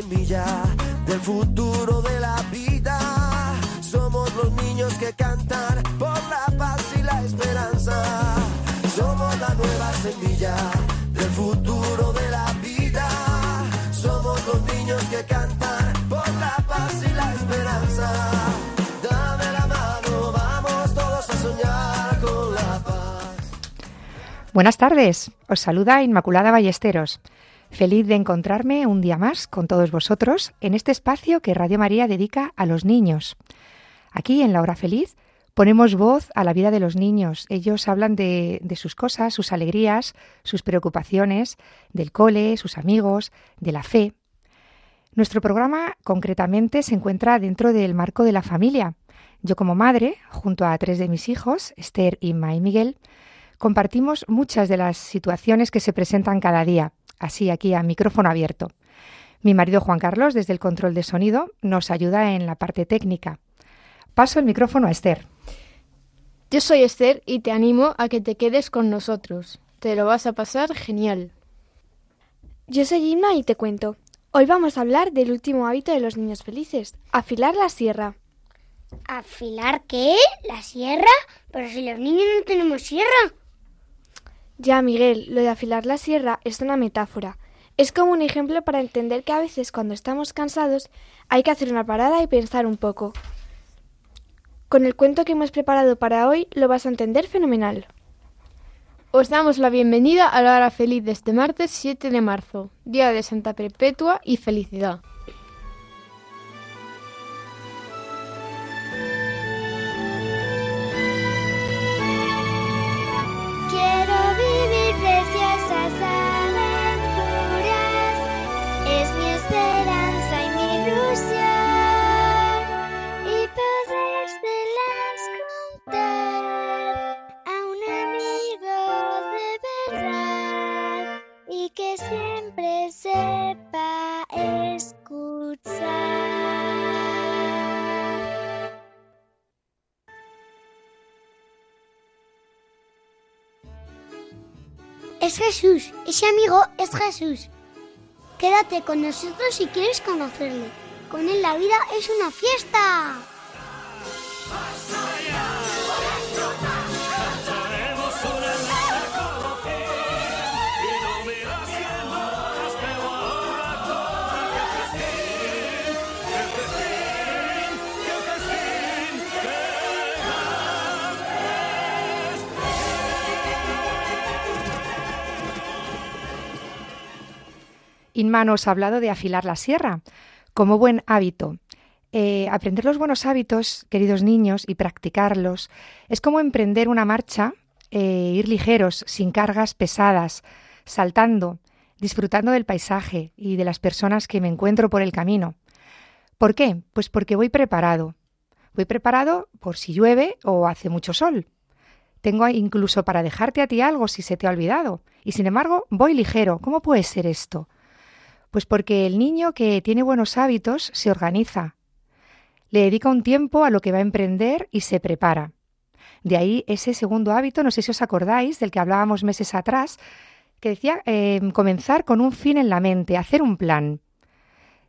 Semilla del futuro de la vida. Somos los niños que cantan por la paz y la esperanza. Somos la nueva semilla del futuro de la vida. Somos los niños que cantan por la paz y la esperanza. Dame la mano, vamos todos a soñar con la paz. Buenas tardes, os saluda Inmaculada Ballesteros. Feliz de encontrarme un día más con todos vosotros en este espacio que Radio María dedica a los niños. Aquí en La Hora Feliz ponemos voz a la vida de los niños. Ellos hablan de, sus cosas, sus alegrías, sus preocupaciones, del cole, sus amigos, de la fe. Nuestro programa concretamente se encuentra dentro del marco de la familia. Yo como madre, junto a tres de mis hijos, Esther, Inma y Miguel, compartimos muchas de las situaciones que se presentan cada día así aquí a micrófono abierto. Mi marido Juan Carlos, desde el control de sonido, nos ayuda en la parte técnica. Paso el micrófono a Esther. Yo soy Esther y te animo a que te quedes con nosotros. Te lo vas a pasar genial. Yo soy Inma y te cuento. Hoy vamos a hablar del último hábito de los niños felices, afilar la sierra. ¿Afilar qué? ¿La sierra? Pero si los niños no tenemos sierra. Ya, Miguel, lo de afilar la sierra es una metáfora. Es como un ejemplo para entender que a veces cuando estamos cansados hay que hacer una parada y pensar un poco. Con el cuento que hemos preparado para hoy lo vas a entender fenomenal. Os damos la bienvenida a la hora feliz de este martes 7 de marzo, Día de Santa Perpetua y Felicidad. Jesús, ese amigo es Jesús. Quédate con nosotros si quieres conocerle. Con él la vida es una fiesta. Inma nos ha hablado de afilar la sierra como buen hábito. Eh, aprender los buenos hábitos, queridos niños, y practicarlos es como emprender una marcha, eh, ir ligeros, sin cargas pesadas, saltando, disfrutando del paisaje y de las personas que me encuentro por el camino. ¿Por qué? Pues porque voy preparado. Voy preparado por si llueve o hace mucho sol. Tengo incluso para dejarte a ti algo si se te ha olvidado. Y sin embargo, voy ligero. ¿Cómo puede ser esto? Pues porque el niño que tiene buenos hábitos se organiza, le dedica un tiempo a lo que va a emprender y se prepara. De ahí ese segundo hábito, no sé si os acordáis, del que hablábamos meses atrás, que decía eh, comenzar con un fin en la mente, hacer un plan.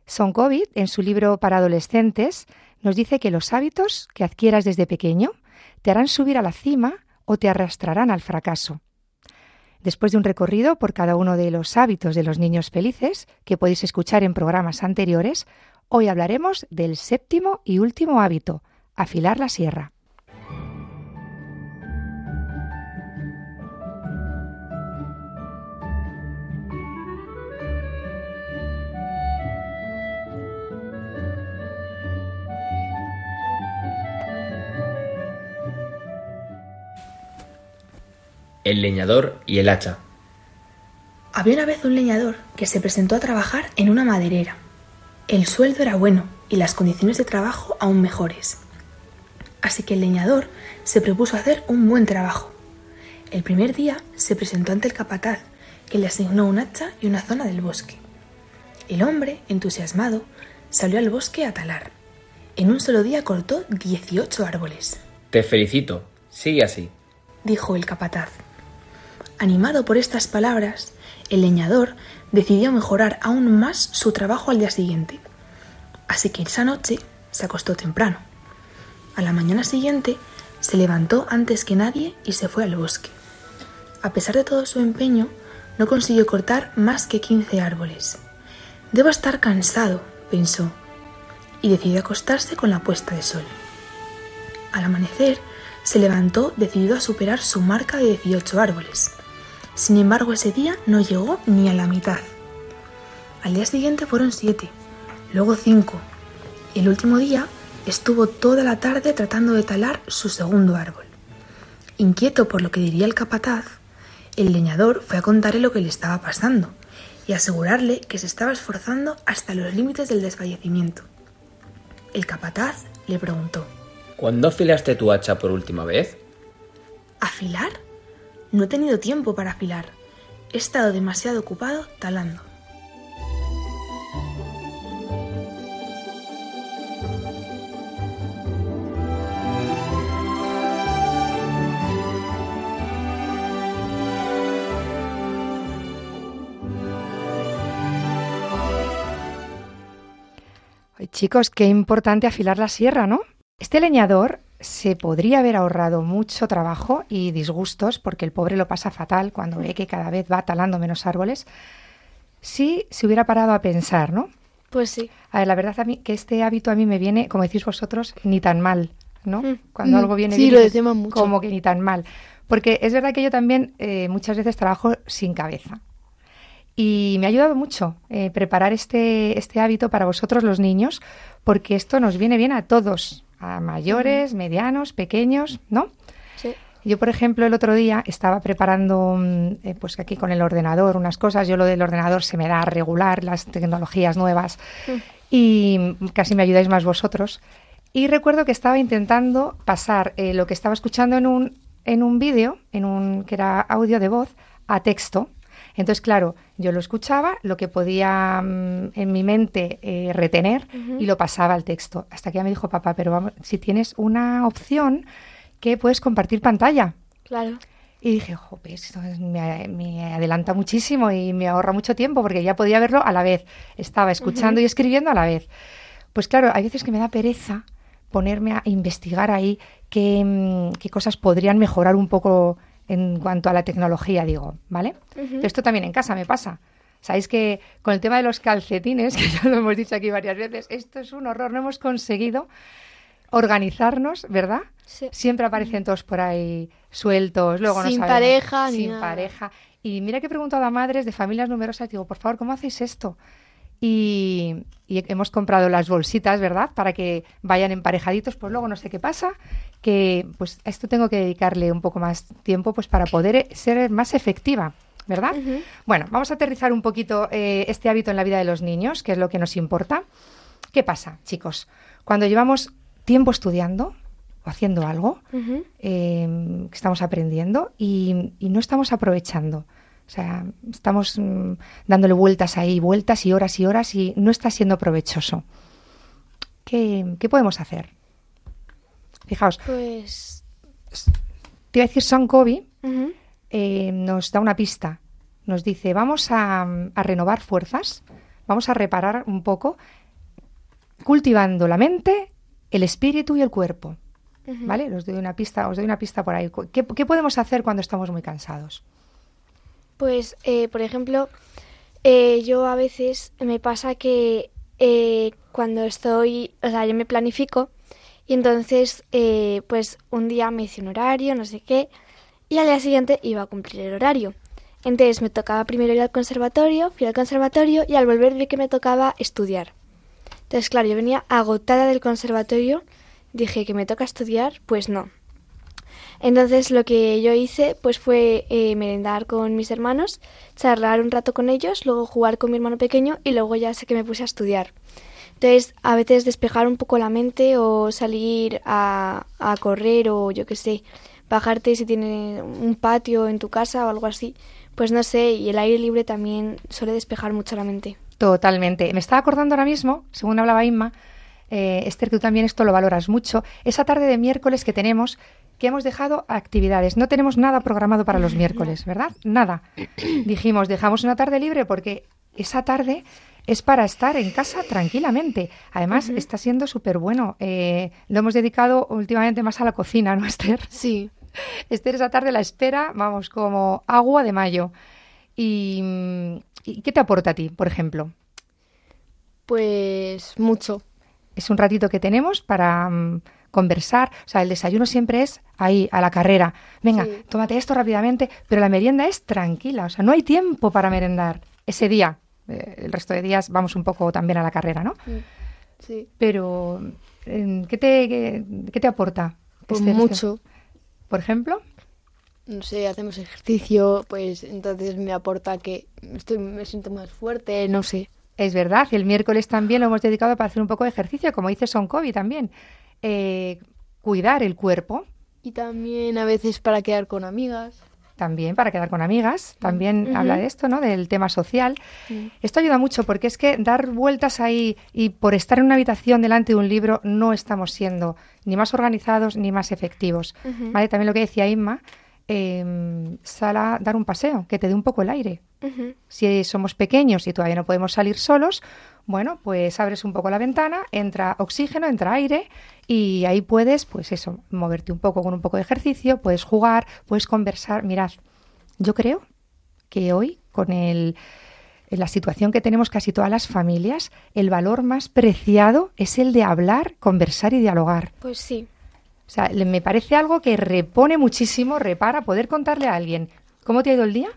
Son COVID, en su libro para adolescentes, nos dice que los hábitos que adquieras desde pequeño te harán subir a la cima o te arrastrarán al fracaso. Después de un recorrido por cada uno de los hábitos de los niños felices, que podéis escuchar en programas anteriores, hoy hablaremos del séptimo y último hábito, afilar la sierra. El leñador y el hacha. Había una vez un leñador que se presentó a trabajar en una maderera. El sueldo era bueno y las condiciones de trabajo aún mejores. Así que el leñador se propuso hacer un buen trabajo. El primer día se presentó ante el capataz, que le asignó un hacha y una zona del bosque. El hombre, entusiasmado, salió al bosque a talar. En un solo día cortó 18 árboles. Te felicito. Sigue así. Dijo el capataz. Animado por estas palabras, el leñador decidió mejorar aún más su trabajo al día siguiente. Así que esa noche se acostó temprano. A la mañana siguiente se levantó antes que nadie y se fue al bosque. A pesar de todo su empeño, no consiguió cortar más que 15 árboles. Debo estar cansado, pensó, y decidió acostarse con la puesta de sol. Al amanecer, se levantó decidido a superar su marca de 18 árboles. Sin embargo, ese día no llegó ni a la mitad. Al día siguiente fueron siete, luego cinco. El último día estuvo toda la tarde tratando de talar su segundo árbol. Inquieto por lo que diría el capataz, el leñador fue a contarle lo que le estaba pasando y asegurarle que se estaba esforzando hasta los límites del desfallecimiento. El capataz le preguntó ¿Cuándo afilaste tu hacha por última vez? ¿Afilar? No he tenido tiempo para afilar. He estado demasiado ocupado talando. Chicos, qué importante afilar la sierra, ¿no? Este leñador se podría haber ahorrado mucho trabajo y disgustos, porque el pobre lo pasa fatal cuando ve que cada vez va talando menos árboles, si se hubiera parado a pensar, ¿no? Pues sí. A ver, la verdad a mí, que este hábito a mí me viene, como decís vosotros, ni tan mal, ¿no? Mm. Cuando Mm. algo viene Sí, bien, lo dices, decimos mucho. como que ni tan mal. Porque es verdad que yo también eh, muchas veces trabajo sin cabeza. Y me ha ayudado mucho eh, preparar este, este hábito para vosotros los niños, porque esto nos viene bien a todos, a mayores, medianos, pequeños, ¿no? Sí. Yo, por ejemplo, el otro día estaba preparando, mm, eh, pues aquí con el ordenador, unas cosas. Yo lo del ordenador se me da regular, las tecnologías nuevas, y mm, casi me ayudáis más vosotros. Y recuerdo que estaba intentando pasar eh, lo que estaba escuchando en un, en un vídeo, en un, que era audio de voz, a texto. Entonces, claro, yo lo escuchaba, lo que podía mm, en mi mente eh, retener y lo pasaba al texto. Hasta que ya me dijo, papá, pero vamos, si tienes una opción que puedes compartir pantalla. Claro. Y dije, jope, esto es- me, me adelanta muchísimo y me ahorra mucho tiempo porque ya podía verlo a la vez. Estaba escuchando y escribiendo a la vez. Pues claro, hay veces que me da pereza ponerme a investigar ahí qué, mm, qué cosas podrían mejorar un poco en cuanto a la tecnología, digo, ¿vale? Esto también en casa me pasa. Sabéis que con el tema de los calcetines, que ya lo hemos dicho aquí varias veces, esto es un horror. No hemos conseguido organizarnos, ¿verdad? Sí. Siempre aparecen todos por ahí sueltos, luego no Sin sabemos- pareja ni sin nada. pareja. Y mira que he preguntado a madres de familias numerosas, digo, por favor, ¿cómo hacéis esto? Y, y hemos comprado las bolsitas, ¿verdad? Para que vayan emparejaditos, pues luego no sé qué pasa, que pues a esto tengo que dedicarle un poco más tiempo pues para poder eh, ser más efectiva, ¿verdad? Bueno, vamos a aterrizar un poquito eh, este hábito en la vida de los niños, que es lo que nos importa. ¿Qué pasa, chicos? Cuando llevamos tiempo estudiando o haciendo algo, eh, que estamos aprendiendo y, y no estamos aprovechando. O sea, estamos mm, dándole vueltas ahí, vueltas y horas y horas y no está siendo provechoso. ¿Qué, qué podemos hacer? Fijaos, Pues. te iba a decir Covey, ujú. eh, nos da una pista. Nos dice, vamos a, a renovar fuerzas, vamos a reparar un poco, cultivando la mente, el espíritu y el cuerpo. ¿Vale? Os doy una pista, os doy una pista por ahí. ¿Qué, qué podemos hacer cuando estamos muy cansados? Pues, eh, por ejemplo, eh, yo a veces me pasa que eh, cuando estoy, o sea, yo me planifico y entonces, eh, pues un día me hice un horario, no sé qué, y al día siguiente iba a cumplir el horario. Entonces me tocaba primero ir al conservatorio, fui al conservatorio y al volver vi que me tocaba estudiar. Entonces, claro, yo venía agotada del conservatorio, dije que me toca estudiar, pues no. Entonces lo que yo hice pues fue eh, merendar con mis hermanos, charlar un rato con ellos, luego jugar con mi hermano pequeño y luego ya sé que me puse a estudiar. Entonces a veces despejar un poco la mente o salir a, a correr o yo qué sé, bajarte si tiene un patio en tu casa o algo así, pues no sé, y el aire libre también suele despejar mucho la mente. Totalmente. Me estaba acordando ahora mismo, según hablaba Inma, eh, Esther, que tú también esto lo valoras mucho, esa tarde de miércoles que tenemos, que hemos dejado actividades. No tenemos nada programado para los miércoles, ¿verdad? Nada. Dijimos, dejamos una tarde libre porque esa tarde es para estar en casa tranquilamente. Además, está siendo súper bueno. Eh, lo hemos dedicado últimamente más a la cocina, ¿no, Esther? Sí. Esther esa tarde la espera, vamos, como agua de mayo. ¿Y, mm, ¿y qué te aporta a ti, por ejemplo? Pues mucho. Es un ratito que tenemos para mm, conversar. O sea, el desayuno siempre es ahí, a la carrera. Venga, Sí. tómate esto rápidamente, pero la merienda es tranquila. O sea, no hay tiempo para merendar ese día. Eh, el resto de días vamos un poco también a la carrera, ¿no? Sí. Pero, eh, ¿qué te, qué, qué te aporta? Pues Esther, mucho. Por ejemplo, No sé, hacemos ejercicio, pues entonces me aporta que estoy, me siento más fuerte, no sé. es verdad, el miércoles también lo hemos dedicado para hacer un poco de ejercicio, como dice Son Kobe también. Eh, cuidar el cuerpo, Y también a veces para quedar con amigas. también para quedar con amigas, también Ujú. habla de esto, ¿no? Del tema social. Esto ayuda mucho porque es que dar vueltas ahí y por estar en una habitación delante de un libro no estamos siendo ni más organizados ni más efectivos. ¿Vale? También lo que decía Inma, eh, sal a dar un paseo, que te dé un poco el aire. Si somos pequeños y todavía no podemos salir solos, bueno, pues abres un poco la ventana, entra oxígeno, entra aire y ahí puedes, pues eso, moverte un poco con un poco de ejercicio, puedes jugar, puedes conversar. Mirad, yo creo que hoy, con el, en la situación que tenemos casi todas las familias, el valor más preciado es el de hablar, conversar y dialogar. Pues sí. O sea, me parece algo que repone muchísimo, repara, poder contarle a alguien cómo te ha ido el día.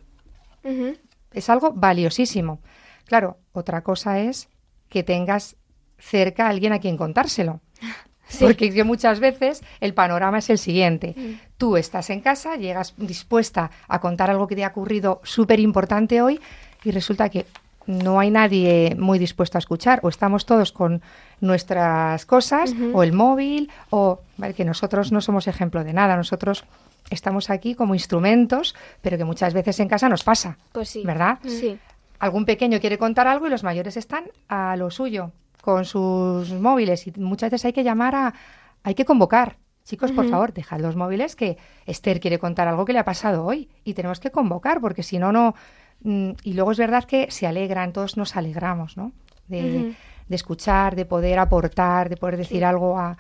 Es algo valiosísimo. Claro, otra cosa es que tengas cerca a alguien a quien contárselo. Porque yo muchas veces el panorama es el siguiente. Tú estás en casa, llegas dispuesta a contar algo que te ha ocurrido súper importante hoy y resulta que no hay nadie muy dispuesto a escuchar o estamos todos con nuestras cosas o el móvil o ¿vale? que nosotros no somos ejemplo de nada, nosotros estamos aquí como instrumentos, pero que muchas veces en casa nos pasa, Pues sí. ¿verdad? Sí. algún pequeño quiere contar algo y los mayores están a lo suyo con sus móviles y muchas veces hay que llamar a hay que convocar chicos por favor dejad los móviles que Esther quiere contar algo que le ha pasado hoy y tenemos que convocar porque si no no mm, y luego es verdad que se alegran todos nos alegramos no de, de escuchar de poder aportar de poder decir algo a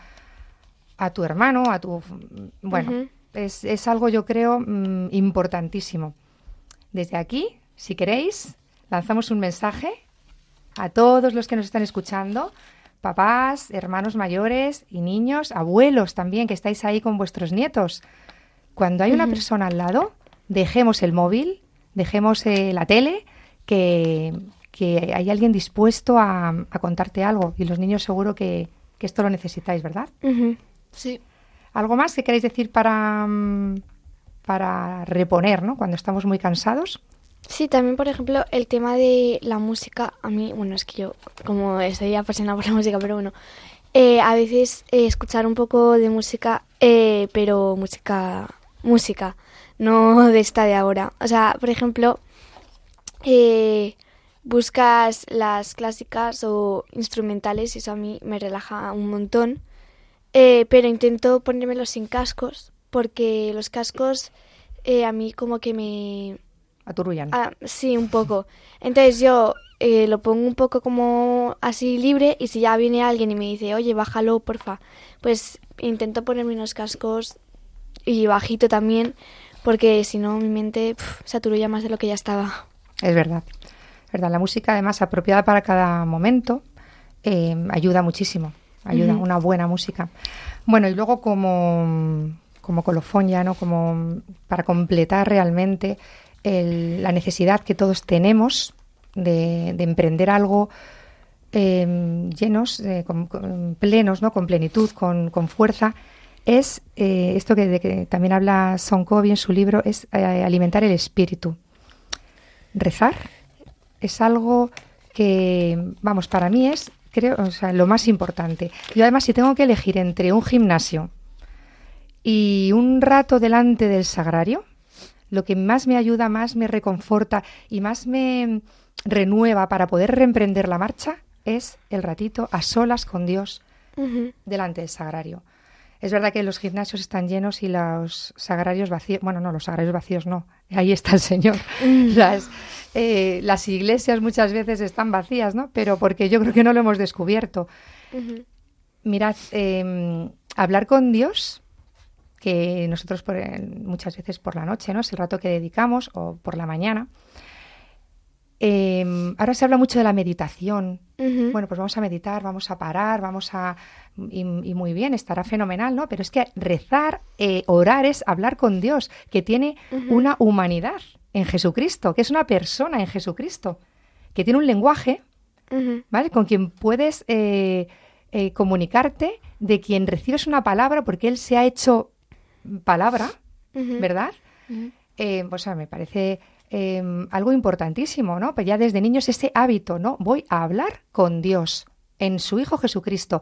a tu hermano a tu bueno Ujú. Es, es algo yo creo mm, importantísimo desde aquí, si queréis, lanzamos un mensaje a todos los que nos están escuchando, papás, hermanos mayores y niños, abuelos también, que estáis ahí con vuestros nietos. Cuando hay una persona al lado, dejemos el móvil, dejemos eh, la tele, que, que hay alguien dispuesto a, a contarte algo. Y los niños seguro que, que esto lo necesitáis, ¿verdad? Sí. ¿Algo más que queréis decir para, mm, para reponer, ¿no? Cuando estamos muy cansados. Sí, también, por ejemplo, el tema de la música, a mí, bueno, es que yo, como estoy apasionada por la música, pero bueno, eh, a veces eh, escuchar un poco de música, eh, pero música, música, no de esta de ahora. O sea, por ejemplo, eh, buscas las clásicas o instrumentales y eso a mí me relaja un montón, eh, pero intento ponérmelos sin cascos, porque los cascos eh, a mí como que me, Aturullan. Ah, sí, un poco. Entonces yo eh, lo pongo un poco como así libre y si ya viene alguien y me dice, oye, bájalo, porfa, pues intento ponerme unos cascos y bajito también, porque si no mi mente pf, se aturulla más de lo que ya estaba. Es verdad. Es verdad. La música, además, apropiada para cada momento, eh, ayuda muchísimo. Ayuda, una buena música. Bueno, y luego como, como colofón ya, ¿no? Como para completar realmente el- la necesidad que todos tenemos de, de emprender algo eh, llenos, eh, con- con- plenos, ¿no? Con plenitud, con, con fuerza. es eh, esto que, de que también habla Sonkovi en su libro, es eh, alimentar el espíritu. Rezar es algo que, vamos, para mí es, creo, o sea, lo más importante. Yo además, si tengo que elegir entre un gimnasio y un rato delante del sagrario, lo que más me ayuda, más me reconforta y más me renueva para poder reemprender la marcha es el ratito a solas con Dios delante del sagrario. Es verdad que los gimnasios están llenos y los sagrarios vacíos, bueno, no, los sagrarios vacíos no, ahí está el Señor. Las, eh, las iglesias muchas veces están vacías, ¿no? Pero porque yo creo que no lo hemos descubierto. Mirad, eh, hablar con Dios, que nosotros por, muchas veces por la noche, ¿no? Es el rato que dedicamos, o por la mañana. Eh, ahora se habla mucho de la meditación. Bueno, pues vamos a meditar, vamos a parar, vamos a... Y, y muy bien, estará fenomenal, ¿no? Pero es que rezar, eh, orar es hablar con Dios, que tiene una humanidad en Jesucristo, que es una persona en Jesucristo, que tiene un lenguaje, ¿vale? Con quien puedes eh, eh, comunicarte, de quien recibes una palabra, porque Él se ha hecho palabra, ¿verdad? Eh, pues ah, me parece eh, algo importantísimo, ¿no? Pues ya desde niños ese hábito, ¿no? Voy a hablar con Dios en su Hijo Jesucristo.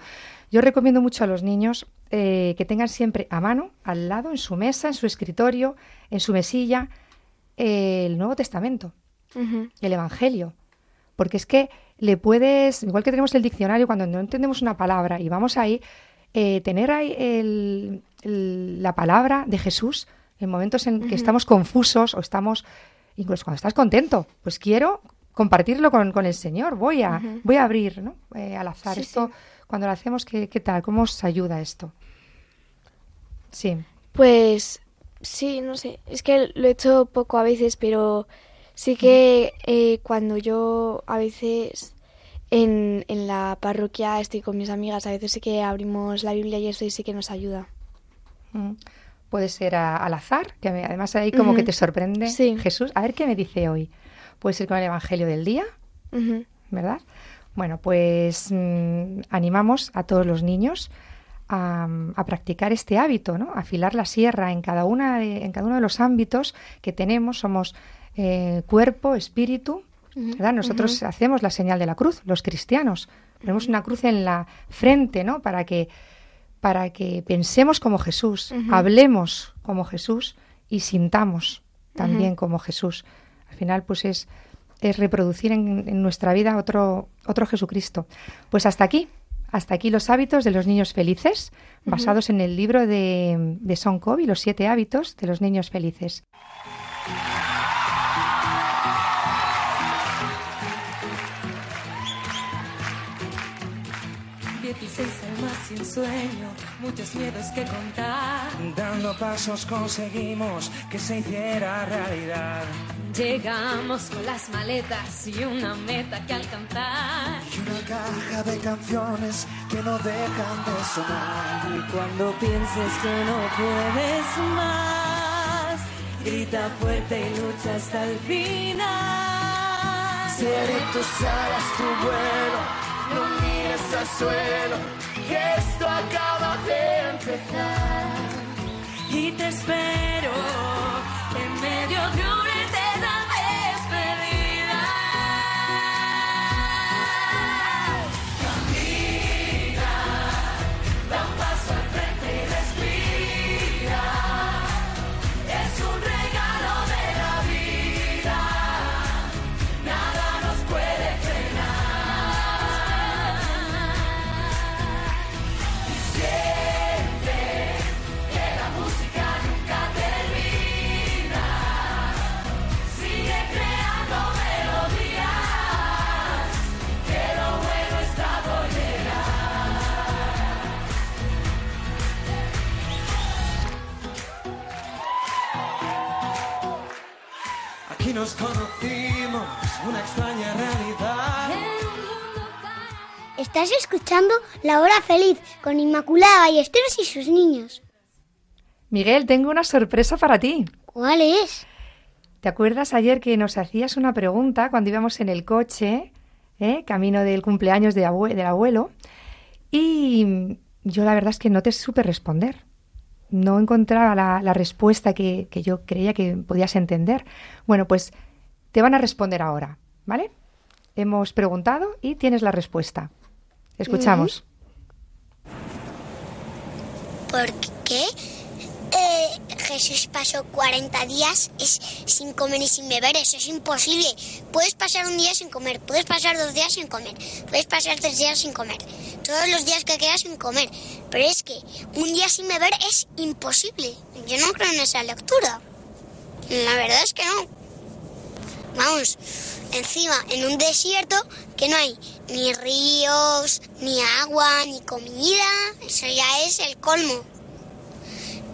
Yo recomiendo mucho a los niños eh, que tengan siempre a mano, al lado, en su mesa, en su escritorio, en su mesilla, el Nuevo Testamento, el Evangelio. Porque es que le puedes, igual que tenemos el diccionario, cuando no entendemos una palabra y vamos ahí, eh, tener ahí el, el- la palabra de Jesús en momentos en que estamos confusos o estamos, incluso cuando estás contento, pues quiero compartirlo con, con el Señor, voy a, voy a abrir ¿no? Eh, al azar. Sí, esto, cuando lo hacemos, ¿qué, ¿qué tal? ¿Cómo os ayuda esto? Sí. Pues sí, no sé, es que lo he hecho poco a veces, pero sí que eh, cuando yo a veces en, en la parroquia estoy con mis amigas, a veces sí que abrimos la Biblia y eso y sí que nos ayuda. Mm. Puede ser a- al azar, que me- además ahí como que te sorprende Sí. Jesús. A ver qué me dice hoy. Puede ser con el Evangelio del día. ¿verdad? Bueno, pues mm, animamos a todos los niños a, a practicar este hábito, ¿no? Afilar la sierra en cada, una de- en cada uno de los ámbitos que tenemos. Somos eh, cuerpo, espíritu, ¿verdad? Nosotros hacemos la señal de la cruz, los cristianos. Ponemos una cruz en la frente, ¿no? Para que, para que pensemos como Jesús, hablemos como Jesús y sintamos también como Jesús. Al final, pues es, es reproducir en, en nuestra vida otro, otro Jesucristo. Pues hasta aquí, hasta aquí los hábitos de los niños felices, basados en el libro de, de Son Covey, los siete hábitos de los niños felices. Sin sueño, muchos miedos que contar. Dando pasos conseguimos que se hiciera realidad. Llegamos con las maletas y una meta que alcanzar. Y una caja de canciones que no dejan de sonar. Y cuando pienses que no puedes más, grita fuerte y lucha hasta el final. Seré tus alas, tu vuelo, suelo, que esto acaba de empezar. Y te espero en medio de escuchando La Hora Feliz con Inmaculada Ballesteros y sus niños. Miguel, tengo una sorpresa para ti. ¿Cuál es? ¿Te acuerdas ayer que nos hacías una pregunta cuando íbamos en el coche, eh, camino del cumpleaños de abue- del abuelo? Y yo la verdad es que no te supe responder. no encontraba la, la respuesta que, que yo creía que podías entender. Bueno, pues te van a responder ahora, ¿vale? Hemos preguntado y tienes la respuesta. Escuchamos. ¿Por qué eh, Jesús pasó 40 días sin comer y sin beber? Eso es imposible. Puedes pasar un día sin comer, puedes pasar dos días sin comer, puedes pasar tres días sin comer, todos los días que quedas sin comer. Pero es que un día sin beber es imposible. Yo no creo en esa lectura. La verdad es que no. Vamos, encima, en un desierto que no hay ni ríos, ni agua, ni comida, eso ya es el colmo.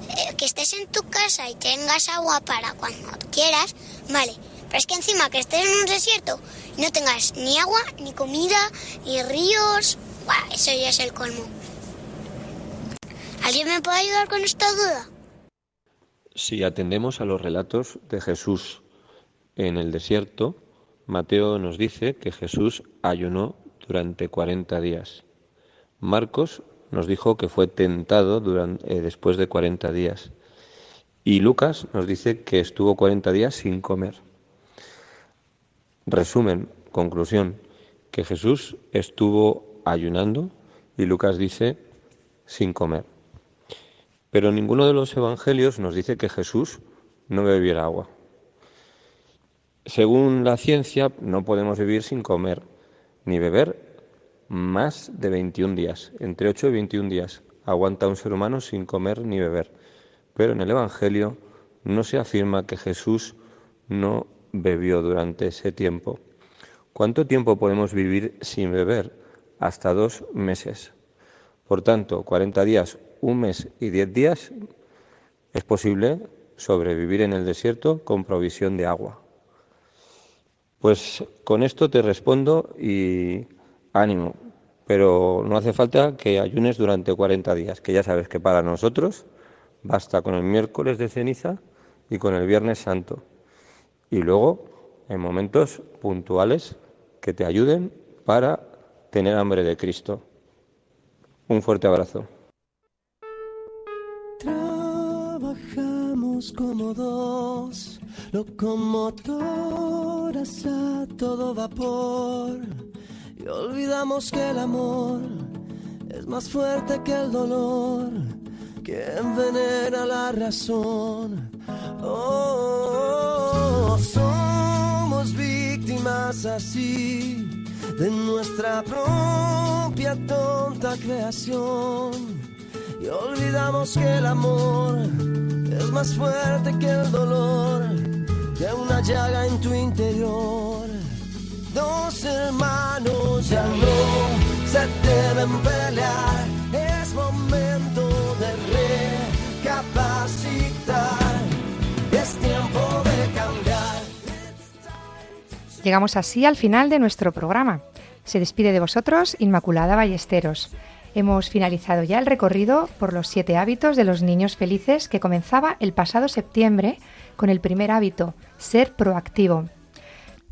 Eh, que estés en tu casa y tengas agua para cuando quieras, vale. Pero es que encima que estés en un desierto y no tengas ni agua, ni comida, ni ríos, eso ya es el colmo. ¿Alguien me puede ayudar con esta duda? Si atendemos a los relatos de Jesús en el desierto, Mateo nos dice que Jesús ayunó durante 40 días. Marcos nos dijo que fue tentado durante, eh, después de 40 días. Y Lucas nos dice que estuvo 40 días sin comer. Resumen, conclusión, que Jesús estuvo ayunando y Lucas dice sin comer. Pero ninguno de los evangelios nos dice que Jesús no bebiera agua. Según la ciencia, no podemos vivir sin comer ni beber más de 21 días. Entre 8 y 21 días aguanta un ser humano sin comer ni beber. Pero en el Evangelio no se afirma que Jesús no bebió durante ese tiempo. ¿Cuánto tiempo podemos vivir sin beber? Hasta dos meses. Por tanto, 40 días, un mes y 10 días es posible sobrevivir en el desierto con provisión de agua. Pues con esto te respondo y ánimo, pero no hace falta que ayunes durante 40 días, que ya sabes que para nosotros basta con el miércoles de ceniza y con el viernes santo. Y luego, en momentos puntuales que te ayuden para tener hambre de Cristo. Un fuerte abrazo. Trabajamos como dos locomotoras a todo vapor. Y olvidamos que el amor es más fuerte que el dolor. Que envenena la razón. Oh, somos víctimas así de nuestra propia tonta creación. Y olvidamos que el amor es más fuerte que el dolor de una llaga en tu interior. Dos hermanos ya no se deben pelear, es momento de recapacitar, es tiempo de cambiar. Llegamos así al final de nuestro programa. Se despide de vosotros Inmaculada Ballesteros. Hemos finalizado ya el recorrido por los siete hábitos de los niños felices que comenzaba el pasado septiembre con el primer hábito, ser proactivo.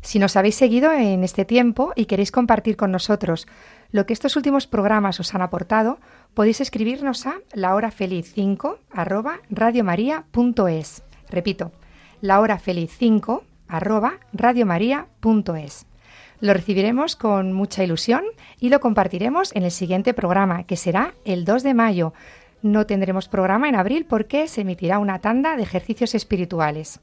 Si nos habéis seguido en este tiempo y queréis compartir con nosotros lo que estos últimos programas os han aportado, podéis escribirnos a lahorafeliz5 arroba radiomaria.es. Repito, lahorafeliz5 arroba radiomaria.es. Lo recibiremos con mucha ilusión y lo compartiremos en el siguiente programa, que será el 2 de mayo. No tendremos programa en abril porque se emitirá una tanda de ejercicios espirituales.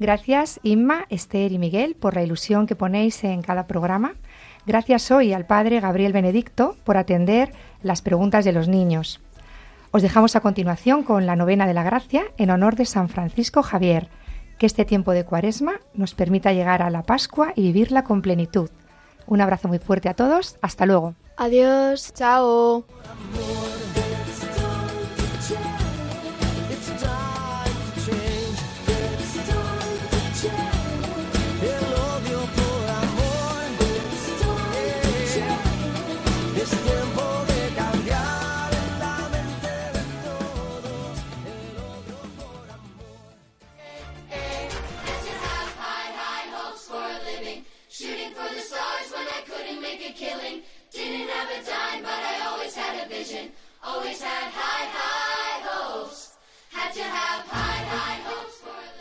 Gracias Inma, Esther y Miguel por la ilusión que ponéis en cada programa. Gracias hoy al Padre Gabriel Benedicto por atender las preguntas de los niños. Os dejamos a continuación con la novena de la gracia en honor de San Francisco Javier. Que este tiempo de cuaresma nos permita llegar a la Pascua y vivirla con plenitud. Un abrazo muy fuerte a todos. Hasta luego. Adiós. Chao.